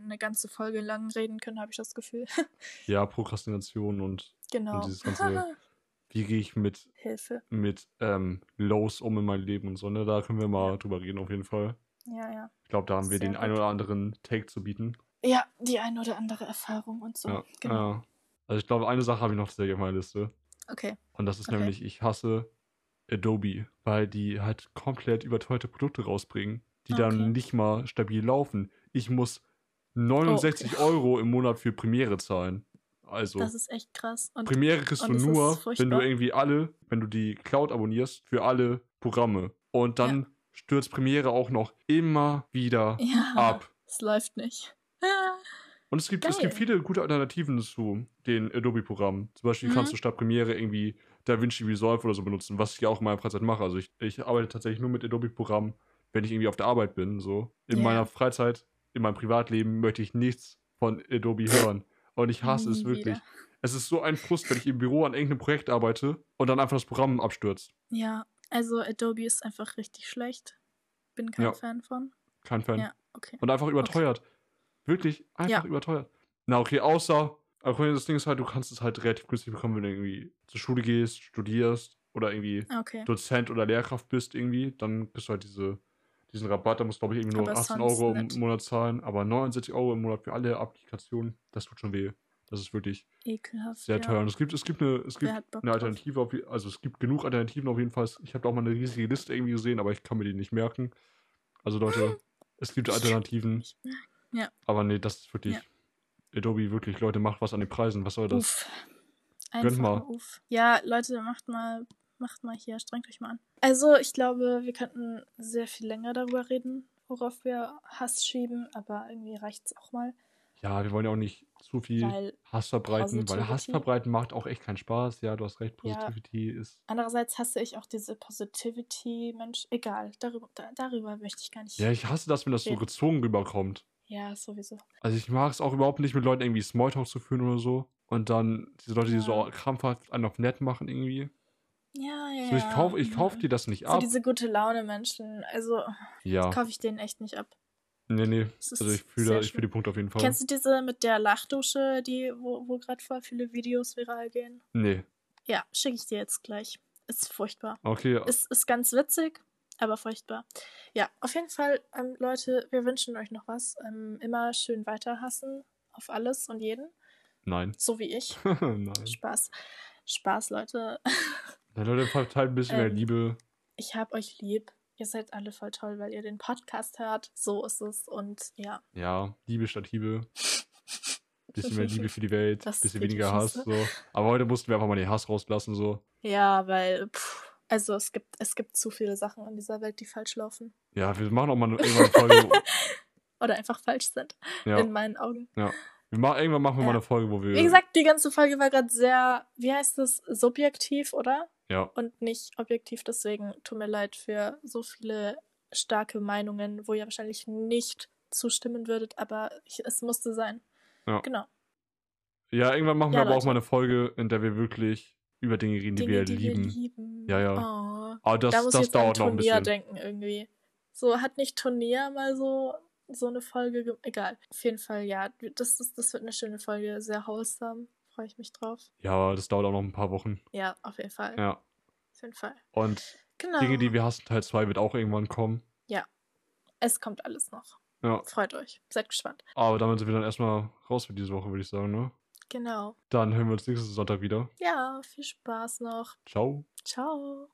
Speaker 1: eine ganze Folge lang reden können, habe ich das Gefühl.
Speaker 2: Ja, Prokrastination und,
Speaker 1: genau.
Speaker 2: und dieses ganze, wie gehe ich mit,
Speaker 1: Hilfe.
Speaker 2: mit ähm, Lows um in meinem Leben und so, ne? Da können wir mal
Speaker 1: Ja.
Speaker 2: drüber reden, auf jeden Fall.
Speaker 1: Ja, ja.
Speaker 2: Ich glaube, da haben wir
Speaker 1: Sehr
Speaker 2: den einen
Speaker 1: gut.
Speaker 2: oder anderen Take zu bieten.
Speaker 1: Ja, die ein oder andere Erfahrung und so.
Speaker 2: Ja.
Speaker 1: Genau.
Speaker 2: ja. Also ich glaube, eine Sache habe ich noch tatsächlich auf meiner Liste.
Speaker 1: Okay.
Speaker 2: Und das ist
Speaker 1: Okay.
Speaker 2: nämlich, ich hasse Adobe, weil die halt komplett überteuerte Produkte rausbringen, die
Speaker 1: Okay.
Speaker 2: dann nicht mal stabil laufen. Ich muss 69 Euro im Monat für Premiere zahlen. Also,
Speaker 1: Das ist echt krass. Und
Speaker 2: Premiere kriegst du nur, wenn du irgendwie alle, wenn du die Cloud abonnierst, für alle Programme. Und dann stürzt Premiere auch noch immer wieder
Speaker 1: ja,
Speaker 2: ab.
Speaker 1: es läuft nicht.
Speaker 2: Und es gibt, es gibt viele gute Alternativen zu den Adobe-Programmen. Zum Beispiel
Speaker 1: Mhm.
Speaker 2: kannst du statt Premiere irgendwie DaVinci Resolve oder so benutzen, was ich auch in meiner Freizeit mache. Also ich, ich arbeite tatsächlich nur mit Adobe-Programmen, wenn ich irgendwie auf der Arbeit bin. So. In
Speaker 1: Ja.
Speaker 2: meiner Freizeit, in meinem Privatleben möchte ich nichts von Adobe hören. Und ich hasse es wirklich.
Speaker 1: wieder.
Speaker 2: Es ist so ein Frust, wenn ich im Büro an irgendeinem Projekt arbeite und dann einfach das Programm abstürzt.
Speaker 1: Ja, also Adobe ist einfach richtig schlecht. Bin kein
Speaker 2: Ja.
Speaker 1: Fan von.
Speaker 2: Kein Fan.
Speaker 1: Ja, okay.
Speaker 2: Und einfach überteuert. Wirklich einfach
Speaker 1: Ja.
Speaker 2: überteuert. Na, okay, außer, aber das Ding ist halt, du kannst es halt relativ günstig bekommen, wenn du irgendwie zur Schule gehst, studierst oder irgendwie
Speaker 1: Okay.
Speaker 2: Dozent oder Lehrkraft bist irgendwie, dann kriegst du halt diese, diesen Rabatt, da musst du, glaube ich, irgendwie nur
Speaker 1: Aber
Speaker 2: 18
Speaker 1: sonst
Speaker 2: Euro
Speaker 1: nicht.
Speaker 2: im Monat zahlen, aber 69 Euro im Monat für alle Applikationen, das tut schon weh. Das ist wirklich
Speaker 1: Ekelhaft.
Speaker 2: sehr
Speaker 1: ja.
Speaker 2: teuer. Und es gibt, es gibt eine, es gibt eine? Alternative, auf, also es gibt genug Alternativen auf jeden Fall. Ich habe da auch mal eine riesige Liste irgendwie gesehen, aber ich kann mir die nicht merken. Also Leute, es gibt Alternativen.
Speaker 1: Ja.
Speaker 2: Aber nee, das ist wirklich.
Speaker 1: Ja.
Speaker 2: Adobe, wirklich, Leute, macht was an den Preisen. Was soll das?
Speaker 1: Uff. Einfach
Speaker 2: mal.
Speaker 1: mal. Uff. Ja, Leute, macht mal, macht mal hier, strengt euch mal an. Also, ich glaube, wir könnten sehr viel länger darüber reden, worauf wir Hass schieben, aber irgendwie reicht's auch mal,
Speaker 2: Ja, wir wollen ja auch nicht zu viel
Speaker 1: weil
Speaker 2: Hass verbreiten, weil Hass
Speaker 1: Positivity-
Speaker 2: verbreiten macht auch echt keinen Spaß. Ja, du hast recht,
Speaker 1: Ja.
Speaker 2: Positivity ist.
Speaker 1: andererseits hasse ich auch diese Positivity-Mensch. Egal, darüber, da, darüber möchte ich gar nicht.
Speaker 2: Ja, ich hasse das, wenn das so
Speaker 1: Ja.
Speaker 2: gezwungen rüberkommt.
Speaker 1: Ja, sowieso.
Speaker 2: Also ich mag es auch überhaupt nicht, mit Leuten irgendwie Smalltalk zu führen oder so. Und dann diese Leute, die so
Speaker 1: Ja.
Speaker 2: krampfhaft einen auf nett machen irgendwie.
Speaker 1: Ja, ja.
Speaker 2: So, ich
Speaker 1: ja.
Speaker 2: kaufe ich kauf dir das nicht
Speaker 1: So
Speaker 2: ab.
Speaker 1: diese gute Laune-Menschen, also
Speaker 2: ja.
Speaker 1: kaufe ich denen echt nicht ab.
Speaker 2: Nee, nee. Also ich fühle fühl die Punkte auf jeden Fall.
Speaker 1: Kennst du diese mit der Lachdusche, die, wo, wo gerade voll viele Videos viral gehen?
Speaker 2: Nee.
Speaker 1: Ja, schicke ich dir jetzt gleich. Ist furchtbar.
Speaker 2: Okay.
Speaker 1: Ist, ist ganz witzig, aber furchtbar. Ja, auf jeden Fall, ähm, Leute, wir wünschen euch noch was. Ähm, immer schön weiter hassen auf alles und jeden.
Speaker 2: Nein.
Speaker 1: So wie ich.
Speaker 2: Nein.
Speaker 1: Spaß. Spaß, Leute.
Speaker 2: Ja, Leute, verteilt ein bisschen mehr
Speaker 1: Ähm,
Speaker 2: Liebe.
Speaker 1: Ich hab euch lieb. Ihr seid alle voll toll, weil ihr den Podcast hört. So ist es. Und ja.
Speaker 2: Ja, Liebe statt Liebe. Bisschen mehr Liebe für die Welt,
Speaker 1: Das
Speaker 2: bisschen weniger Hass. So. Aber heute mussten wir einfach mal den Hass rauslassen. So.
Speaker 1: Ja, weil, pff, also es gibt, es gibt zu viele Sachen in dieser Welt, die falsch laufen.
Speaker 2: Ja, wir machen auch mal irgendwann eine Folge. wo-
Speaker 1: Oder einfach falsch sind.
Speaker 2: ja,
Speaker 1: In meinen Augen.
Speaker 2: wir machen, irgendwann machen wir
Speaker 1: Ja.
Speaker 2: mal eine Folge, wo wir.
Speaker 1: Wie gesagt, die ganze Folge war gerade sehr, wie heißt es, subjektiv, oder?
Speaker 2: ja,
Speaker 1: Und nicht objektiv. Deswegen tut mir leid für so viele starke Meinungen, wo ihr wahrscheinlich nicht zustimmen würdet, aber ich, es musste sein.
Speaker 2: Ja.
Speaker 1: Genau.
Speaker 2: ja, irgendwann machen
Speaker 1: Ja,
Speaker 2: wir aber auch
Speaker 1: Leute.
Speaker 2: mal eine Folge, in der wir wirklich über Dinge reden, die
Speaker 1: Dinge,
Speaker 2: wir
Speaker 1: die
Speaker 2: lieben.
Speaker 1: wir lieben.
Speaker 2: Ja, ja.
Speaker 1: Oh.
Speaker 2: Aber das,
Speaker 1: da muss
Speaker 2: das dauert noch ein bisschen.
Speaker 1: denken irgendwie. So, hat nicht Turnier mal so, so eine Folge, ge- egal. Auf jeden Fall, ja, das, ist, das wird eine schöne Folge, sehr wholesome. Freue ich mich drauf.
Speaker 2: Ja, das dauert auch noch ein paar Wochen.
Speaker 1: Ja, auf jeden Fall.
Speaker 2: Ja.
Speaker 1: Auf jeden Fall.
Speaker 2: Und
Speaker 1: Genau.
Speaker 2: Dinge, die wir hassen, Teil 2 wird auch irgendwann kommen.
Speaker 1: es kommt alles noch.
Speaker 2: Ja.
Speaker 1: Freut euch. Seid gespannt.
Speaker 2: Aber damit sind wir dann erstmal raus für diese Woche, würde ich sagen, ne?
Speaker 1: Genau.
Speaker 2: Dann hören wir uns nächsten Sonntag wieder.
Speaker 1: Ja, viel Spaß noch.
Speaker 2: Ciao.
Speaker 1: Ciao.